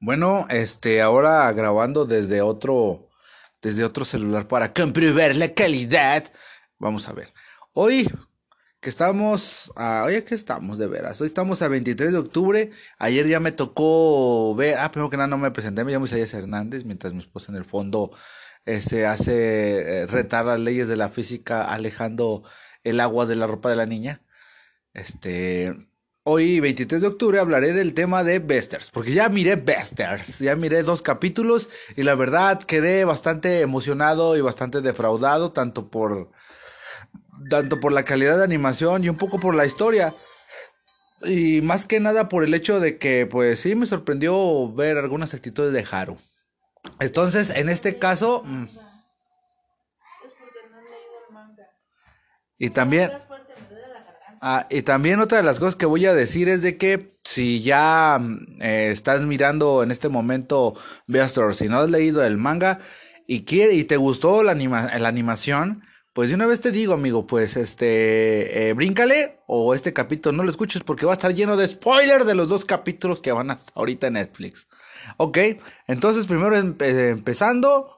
Bueno, este, ahora grabando desde otro, desde otro celular para comprobar la calidad. Vamos a ver. Hoy que estamos, ah, hoy que estamos de veras. Hoy estamos a 23 de octubre. Ayer ya me tocó ver, ah, primero que nada no me presenté, me llamo Isaías Hernández, mientras mi esposa en el fondo este hace eh, retar las leyes de la física alejando el agua de la ropa de la niña. Este, Hoy, 23 de octubre, hablaré del tema de Besters, porque ya miré Besters, ya miré dos capítulos y la verdad quedé bastante emocionado y bastante defraudado, tanto por, tanto por la calidad de animación y un poco por la historia. Y más que nada por el hecho de que, pues sí, me sorprendió ver algunas actitudes de Haru. Entonces, en este caso... Mm, y también... Ah, y también otra de las cosas que voy a decir es de que si ya mm, eh, estás mirando en este momento Beastars, si no has leído el manga y quiere y te gustó la, anima la animación, pues de una vez te digo, amigo, pues este, eh, bríncale o este capítulo no lo escuches porque va a estar lleno de spoilers de los dos capítulos que van hasta ahorita en Netflix. Ok, entonces primero empezando,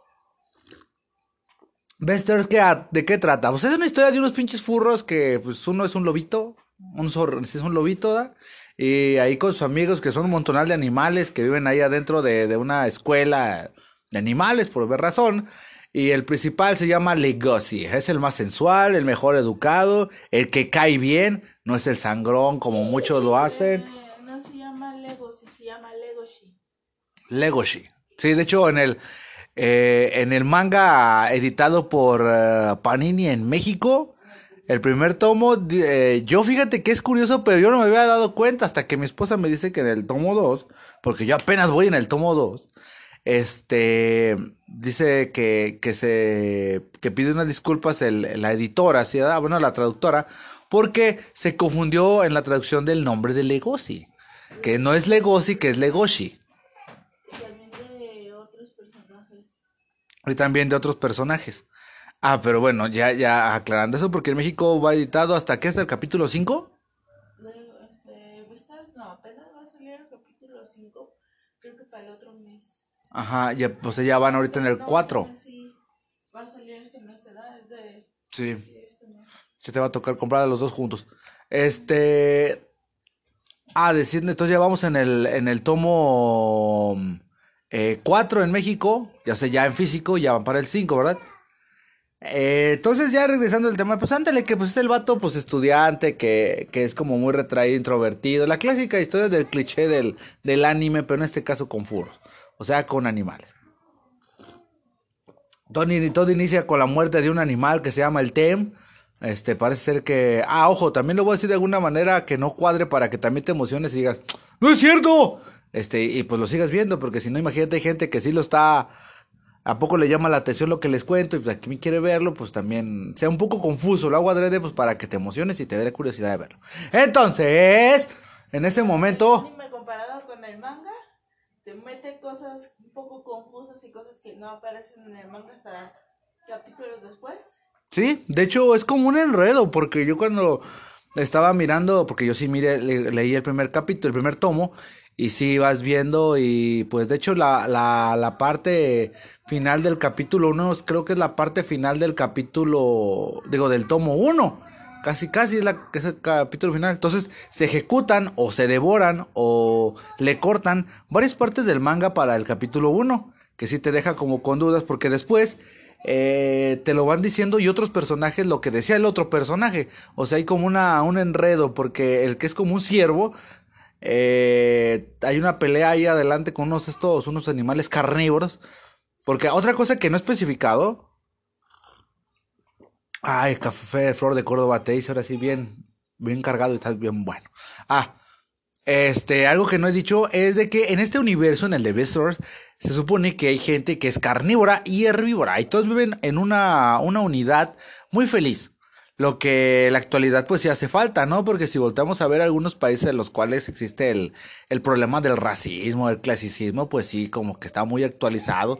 Besters, ¿de qué trata? Pues es una historia de unos pinches furros que, pues, uno es un lobito, un zorro, es un lobito, ¿da? Y ahí con sus amigos que son un montonal de animales que viven ahí adentro de, de una escuela de animales, por ver razón. Y el principal se llama Legosi. Es el más sensual, el mejor educado, el que cae bien, no es el sangrón como muchos lo hacen. No se llama Legosi, se llama Legoshi. Legoshi. Sí, de hecho, en el, eh, en el manga editado por eh, Panini en México, el primer tomo, eh, yo fíjate que es curioso, pero yo no me había dado cuenta hasta que mi esposa me dice que en el tomo 2, porque yo apenas voy en el tomo 2, este, dice que, que se, que pide unas disculpas el, la editora, ¿sí? Ah, bueno, la traductora, porque se confundió en la traducción del nombre de Legosi, que no es Legosi, que es Legoshi. Y también de otros personajes. Ah, pero bueno, ya, ya aclarando eso, porque en México va editado hasta qué, hasta el capítulo 5? Este, no, apenas va a salir el capítulo 5, creo que para el otro mes. Ajá, ya, pues ya van ahorita en el 4. Sí, va a salir este mes, ¿verdad? Es de... Sí. Este Se te va a tocar comprar a los dos juntos. Este... Ah, decir, entonces ya vamos en el, en el tomo eh, cuatro en México, ya sé, ya en físico, ya van para el 5, ¿verdad? Eh, entonces ya regresando al tema, pues ándale que pues es el vato pues estudiante que, que es como muy retraído, introvertido, la clásica historia del cliché del, del anime, pero en este caso con furros, o sea, con animales. Tony, todo inicia con la muerte de un animal que se llama el Tem. Este, parece ser que. Ah, ojo, también lo voy a decir de alguna manera que no cuadre para que también te emociones y digas, ¡No es cierto! Este, y pues lo sigas viendo, porque si no, imagínate, hay gente que sí lo está, a poco le llama la atención lo que les cuento, y pues aquí me quiere verlo, pues también sea un poco confuso, lo hago adrede, pues para que te emociones y te dé curiosidad de verlo. Entonces, en ese momento... comparado con el manga, te mete cosas un poco confusas y cosas que no aparecen en el manga hasta capítulos después. Sí, de hecho es como un enredo, porque yo cuando estaba mirando, porque yo sí mire, leí el primer capítulo, el primer tomo, y sí vas viendo y pues de hecho la, la, la parte final del capítulo 1 creo que es la parte final del capítulo, digo, del tomo 1. Casi, casi es, la, es el capítulo final. Entonces se ejecutan o se devoran o le cortan varias partes del manga para el capítulo 1. Que sí te deja como con dudas porque después eh, te lo van diciendo y otros personajes lo que decía el otro personaje. O sea, hay como una, un enredo porque el que es como un ciervo eh, hay una pelea ahí adelante con unos estos, unos animales carnívoros. Porque otra cosa que no he especificado. Ay, café flor de Córdoba te dice ahora sí bien, bien cargado y estás bien bueno. Ah, este, algo que no he dicho es de que en este universo, en el de Beastars, se supone que hay gente que es carnívora y herbívora y todos viven en una, una unidad muy feliz. Lo que la actualidad pues sí hace falta, ¿no? Porque si voltamos a ver algunos países en los cuales existe el, el problema del racismo, el clasicismo, pues sí, como que está muy actualizado,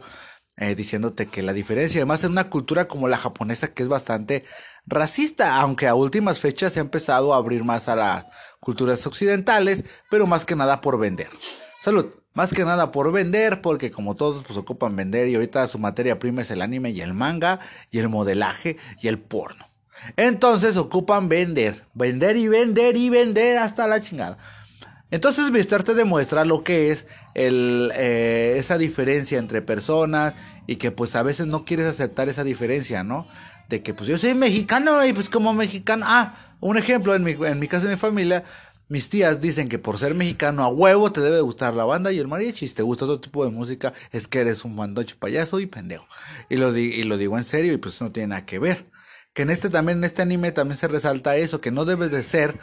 eh, diciéndote que la diferencia, además en una cultura como la japonesa que es bastante racista, aunque a últimas fechas se ha empezado a abrir más a las culturas occidentales, pero más que nada por vender. Salud. Más que nada por vender, porque como todos pues ocupan vender y ahorita su materia prima es el anime y el manga y el modelaje y el porno. Entonces ocupan vender, vender y vender y vender hasta la chingada. Entonces Mister te demuestra lo que es eh, esa diferencia entre personas y que pues a veces no quieres aceptar esa diferencia, ¿no? De que pues yo soy mexicano y pues como mexicano, ah, un ejemplo en mi, en mi caso de mi familia, mis tías dicen que por ser mexicano a huevo te debe gustar la banda y el mariachi. Si te gusta otro tipo de música, es que eres un mandocho payaso y pendejo. Y lo, y lo digo en serio y pues no tiene nada que ver. Que en este también, en este anime también se resalta eso, que no debes de ser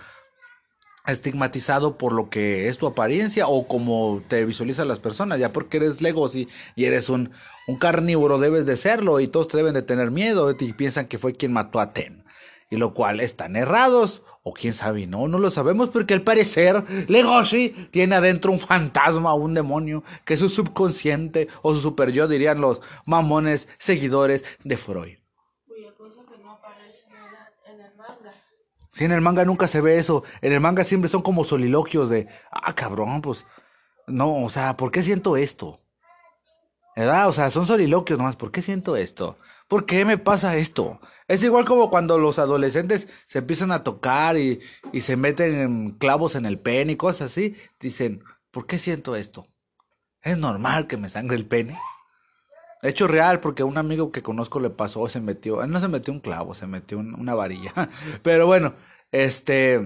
estigmatizado por lo que es tu apariencia o como te visualizan las personas, ya porque eres Legosi y eres un, un carnívoro, debes de serlo y todos te deben de tener miedo y piensan que fue quien mató a Ten. Y lo cual están errados, o quién sabe, no, no lo sabemos porque al parecer Legoshi tiene adentro un fantasma o un demonio que es su subconsciente o su super yo, dirían los mamones seguidores de Freud. Si en el manga nunca se ve eso. En el manga siempre son como soliloquios de, ah, cabrón, pues, no, o sea, ¿por qué siento esto? ¿Verdad? O sea, son soliloquios nomás, ¿por qué siento esto? ¿Por qué me pasa esto? Es igual como cuando los adolescentes se empiezan a tocar y, y se meten clavos en el pene y cosas así. Dicen, ¿por qué siento esto? ¿Es normal que me sangre el pene? Hecho real, porque un amigo que conozco le pasó, se metió, no se metió un clavo, se metió una varilla. Pero bueno, este,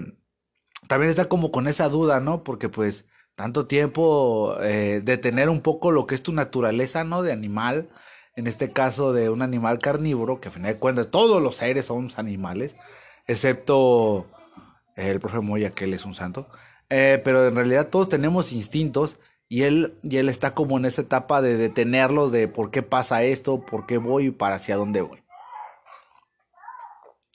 también está como con esa duda, ¿no? Porque pues tanto tiempo eh, de tener un poco lo que es tu naturaleza, ¿no? De animal, en este caso de un animal carnívoro, que a fin de cuentas todos los seres son animales, excepto el profe Moya, que él es un santo. Eh, pero en realidad todos tenemos instintos y él, y él está como en esa etapa de detenerlos, de por qué pasa esto, por qué voy y para hacia dónde voy.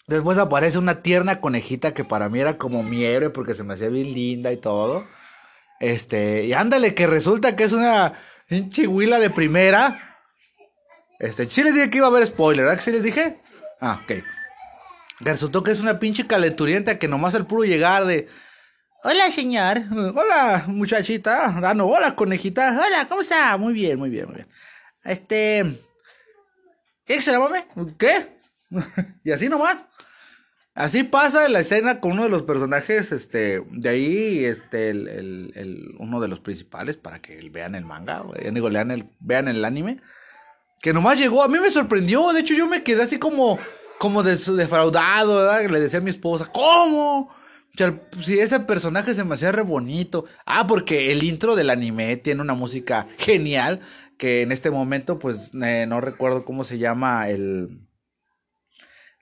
Después aparece una tierna conejita que para mí era como mi héroe porque se me hacía bien linda y todo. Este, y ándale, que resulta que es una chihuila de primera. Este, sí les dije que iba a haber spoiler, ¿verdad que sí les dije? Ah, ok. Resultó que es una pinche calenturienta que nomás el puro llegar de, Hola, señor. Hola, muchachita. Ah, no, hola, conejita. Hola, ¿cómo está? Muy bien, muy bien, muy bien. Este. ¿Qué se llama? ¿Qué? y así nomás. Así pasa la escena con uno de los personajes, este, de ahí, este, el, el, el uno de los principales, para que vean el manga, digo, lean el, vean el anime, que nomás llegó, a mí me sorprendió, de hecho yo me quedé así como, como defraudado, ¿verdad? Le decía a mi esposa, ¿cómo? Si ese personaje se me hacía re bonito. Ah, porque el intro del anime tiene una música genial. Que en este momento, pues, eh, no recuerdo cómo se llama el.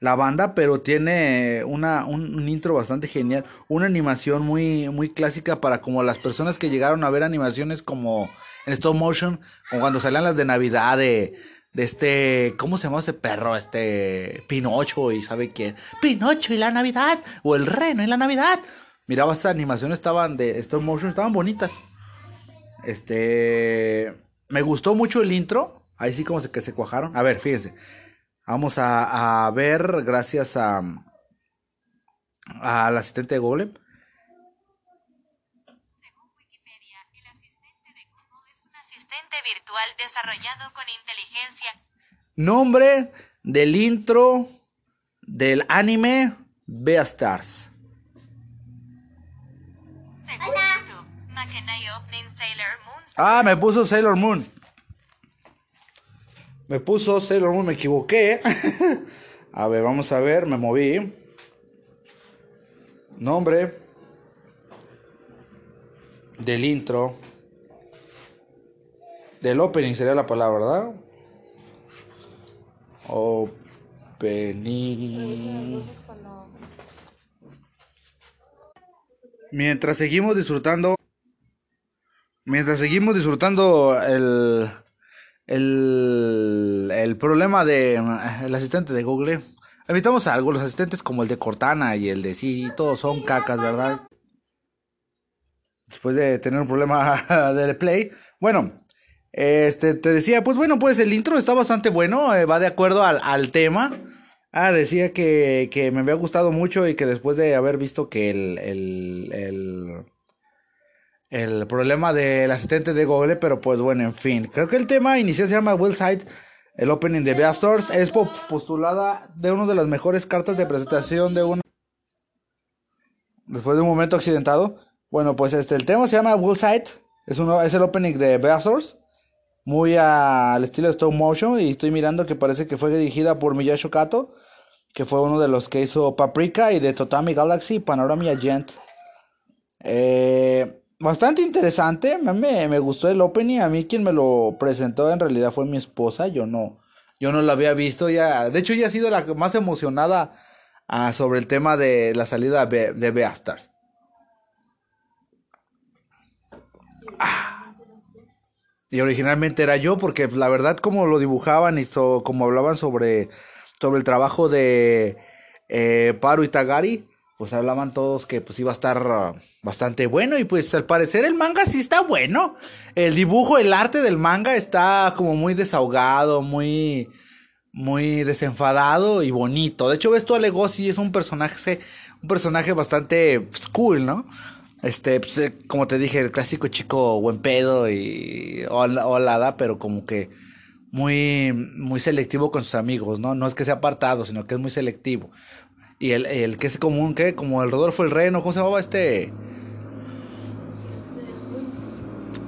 La banda, pero tiene una, un, intro bastante genial. Una animación muy, muy clásica para como las personas que llegaron a ver animaciones como en stop motion. Como cuando salían las de Navidad de de este, ¿cómo se llama ese perro? Este Pinocho y sabe quién. Pinocho y la Navidad o el reno y la Navidad. Miraba esas animaciones estaban de stop motion, estaban bonitas. Este, me gustó mucho el intro. Ahí sí como se que se cuajaron. A ver, fíjense. Vamos a, a ver gracias a al asistente de Golem virtual desarrollado con inteligencia. Nombre del intro del anime Beastars. Ah, me puso Sailor Moon. Me puso Sailor Moon, me equivoqué. a ver, vamos a ver, me moví. Nombre del intro. Del opening sería la palabra, ¿verdad? Opening. Mientras seguimos disfrutando. Mientras seguimos disfrutando el. El, el problema de el asistente de Google. Evitamos algo, los asistentes como el de Cortana y el de Siri, todos son cacas, ¿verdad? Después de tener un problema de play. Bueno, este, te decía, pues bueno, pues el intro está bastante bueno, eh, va de acuerdo al, al tema. Ah, decía que, que, me había gustado mucho y que después de haber visto que el, el, el, el problema del asistente de Google, pero pues bueno, en fin. Creo que el tema inicial se llama Will Side, el opening de Beastars. Es postulada de una de las mejores cartas de presentación de una. Después de un momento accidentado. Bueno, pues este, el tema se llama Will Side. Es, uno, es el opening de Beastars. Muy al estilo de stop motion. Y estoy mirando que parece que fue dirigida por Miyashi Kato. Que fue uno de los que hizo Paprika y de Totami Galaxy Panorama Agent. Eh bastante interesante. Me, me gustó el opening. A mí quien me lo presentó en realidad fue mi esposa. Yo no, yo no lo había visto ya. De hecho, ella ha sido la más emocionada ah, sobre el tema de la salida de, de Beastars. Ah. Y originalmente era yo, porque la verdad, como lo dibujaban y como hablaban sobre, sobre el trabajo de eh, Paro Itagari, pues hablaban todos que pues iba a estar bastante bueno y pues al parecer el manga sí está bueno. El dibujo, el arte del manga está como muy desahogado, muy muy desenfadado y bonito. De hecho, ves tú a Legoshi es un personaje un personaje bastante pues, cool, ¿no? Este, pues, eh, como te dije, el clásico chico buen pedo y holada, pero como que muy muy selectivo con sus amigos, ¿no? No es que sea apartado, sino que es muy selectivo. Y el, el que es común, ¿qué? Como el Rodolfo el Reno, ¿cómo se llamaba este?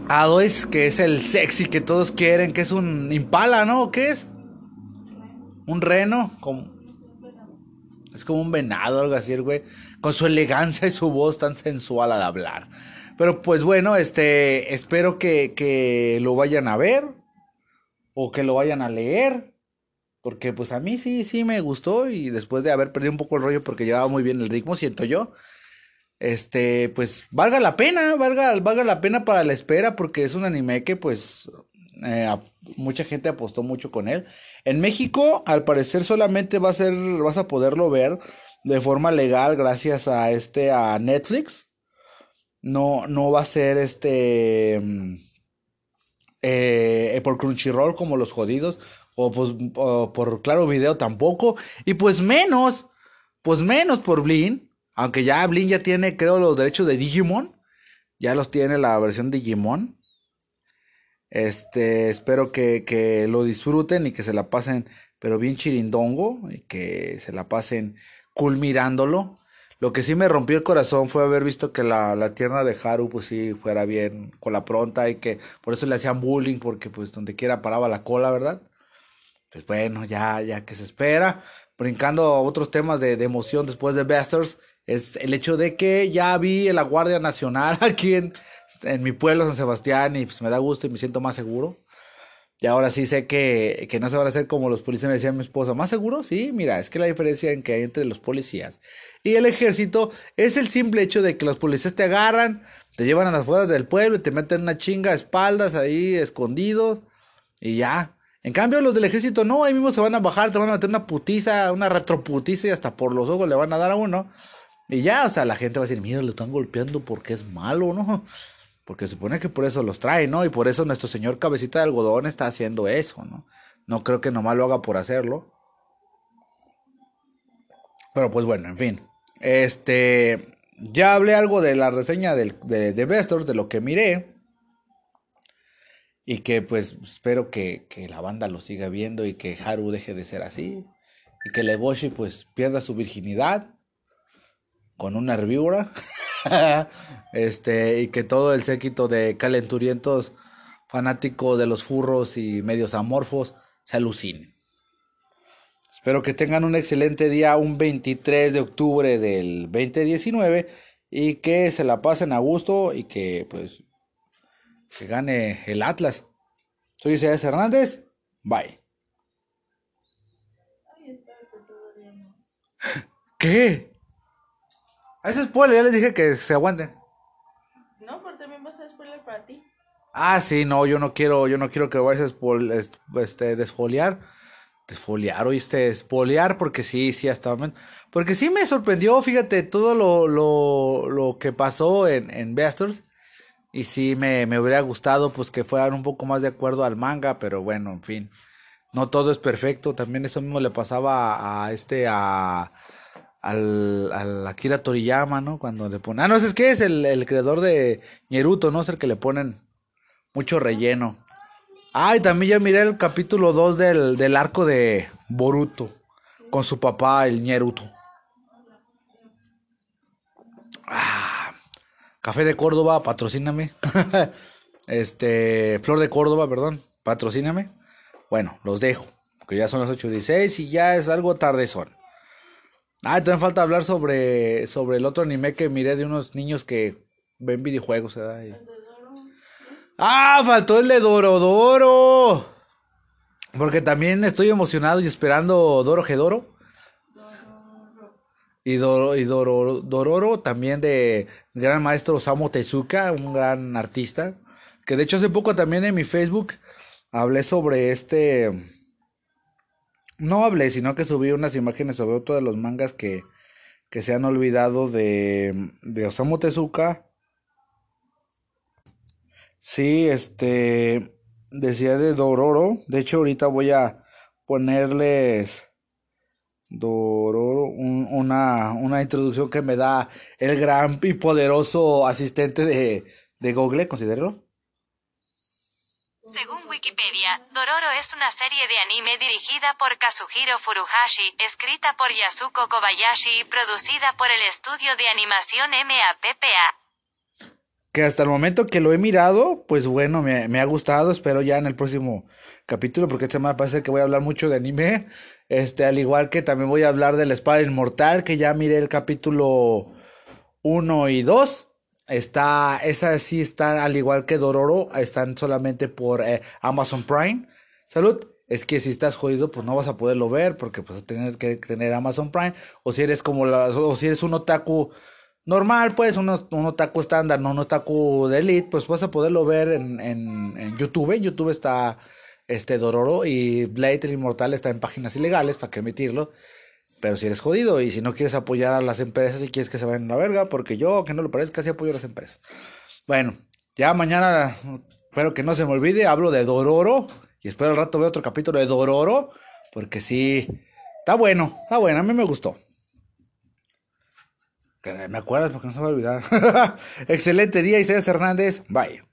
Adois, que es el sexy que todos quieren, que es un impala, ¿no? ¿Qué es? Un reno, como... Es como un venado, algo así, güey. Con su elegancia y su voz tan sensual al hablar. Pero pues bueno, este, espero que, que lo vayan a ver. O que lo vayan a leer. Porque pues a mí sí, sí me gustó y después de haber perdido un poco el rollo porque llevaba muy bien el ritmo, siento yo. Este, pues valga la pena, valga, valga la pena para la espera porque es un anime que pues eh, mucha gente apostó mucho con él. En México, al parecer solamente va a ser, vas a poderlo ver de forma legal gracias a este, a Netflix. No, no va a ser este, mm, eh, por Crunchyroll como los jodidos o pues por claro video tampoco, y pues menos, pues menos por Blin, aunque ya Blin ya tiene creo los derechos de Digimon, ya los tiene la versión Digimon. Este, espero que, que lo disfruten y que se la pasen, pero bien chirindongo, y que se la pasen cool mirándolo. Lo que sí me rompió el corazón fue haber visto que la, la tierna de Haru, pues sí, fuera bien con la pronta y que por eso le hacían bullying, porque pues donde quiera paraba la cola, ¿verdad? pues bueno, ya, ya que se espera. Brincando a otros temas de, emoción después de Basters, es el hecho de que ya vi la Guardia Nacional aquí en, en mi pueblo, San Sebastián, y pues me da gusto y me siento más seguro. Y ahora sí sé que, que no se van a hacer como los policías me decían mi esposa. ¿Más seguro? Sí, mira, es que la diferencia en que hay entre los policías y el ejército es el simple hecho de que los policías te agarran, te llevan a las afueras del pueblo y te meten una chinga a espaldas ahí escondidos y ya. En cambio, los del ejército no, ahí mismo se van a bajar, te van a meter una putiza, una retroputiza y hasta por los ojos le van a dar a uno. Y ya, o sea, la gente va a decir, mira, lo están golpeando porque es malo, ¿no? Porque supone que por eso los trae, ¿no? Y por eso nuestro señor cabecita de algodón está haciendo eso, ¿no? No creo que nomás lo haga por hacerlo. Pero pues bueno, en fin. Este. Ya hablé algo de la reseña de, de, de de lo que miré. Y que pues espero que, la banda lo siga viendo y que Haru deje de ser así. Y que Legoshi pues pierda su virginidad con una herbívora. este, y que todo el séquito de calenturientos fanáticos de los furros y medios amorfos se alucinen. Espero que tengan un excelente día, un 23 de octubre del 2019 y que se la pasen a gusto y que pues que gane el Atlas. Soy Isaías Hernández. Bye. ¿Qué? A ese spoiler ya les dije que se aguanten. No, pero también va a spoiler para ti. Ah, sí, no, yo no quiero, yo no quiero que vayas a este, desfoliar. Desfoliar, oíste, espolear, porque sí, sí, hasta Porque sí me sorprendió, fíjate, todo lo, lo, lo que pasó en, en Beastars. Y sí me, me hubiera gustado pues que fueran un poco más de acuerdo al manga, pero bueno, en fin. No todo es perfecto. También eso mismo le pasaba a, este a, al, al Akira Toriyama, ¿no? Cuando le ponen... Ah, no, es que es el, el creador de Ñeruto, ¿no? Es el que le ponen mucho relleno. Ah, y también ya miré el capítulo 2 del, del arco de Boruto. Con su papá, el Ñeruto. Ah, Café de Córdoba, patrocíname. este, Flor de Córdoba, perdón, patrocíname. Bueno, los dejo, que ya son las 8.16 y ya es algo tardezón. Ah, también falta hablar sobre, sobre el otro anime que miré de unos niños que ven videojuegos. ¿verdad? Y- Ah, faltó el de Dorodoro. Porque también estoy emocionado y esperando Doro Gedoro. Y, Doro, y Doro- Dororo también de gran maestro Osamu Tezuka, un gran artista. Que de hecho hace poco también en mi Facebook hablé sobre este... No hablé, sino que subí unas imágenes sobre otro de los mangas que, que se han olvidado de, de Osamu Tezuka. Sí, este decía de Dororo. De hecho, ahorita voy a ponerles Dororo, un- una, una introducción que me da el gran y poderoso asistente de, de Google, considero. Según Wikipedia, Dororo es una serie de anime dirigida por Kazuhiro Furuhashi, escrita por Yasuko Kobayashi y producida por el estudio de animación MAPPA. Que hasta el momento que lo he mirado, pues bueno, me, ha gustado. Espero ya en el próximo capítulo, porque esta semana parece que voy a hablar mucho de anime. Este, al igual que también voy a hablar de la espada inmortal, que ya miré el capítulo 1 y 2. Está, esa sí está al igual que Dororo, están solamente por eh, Amazon Prime. Salud. Es que si estás jodido, pues no vas a poderlo ver, porque pues tienes que tener Amazon Prime. O si eres como la, o si eres un otaku normal, pues, un, un otaku estándar, no un otaku de elite, pues vas a poderlo ver en, en, en YouTube. En YouTube está este Dororo y Blade el Inmortal está en páginas ilegales, para que emitirlo. Pero si eres jodido y si no quieres apoyar a las empresas y quieres que se vayan a la verga, porque yo, que no lo parezca, sí apoyo a las empresas. Bueno, ya mañana, espero que no se me olvide, hablo de Dororo y espero al rato ver otro capítulo de Dororo, porque sí, está bueno, está bueno, a mí me gustó. Me acuerdas porque no se me va a olvidar. Excelente día, Isaías Hernández. Bye.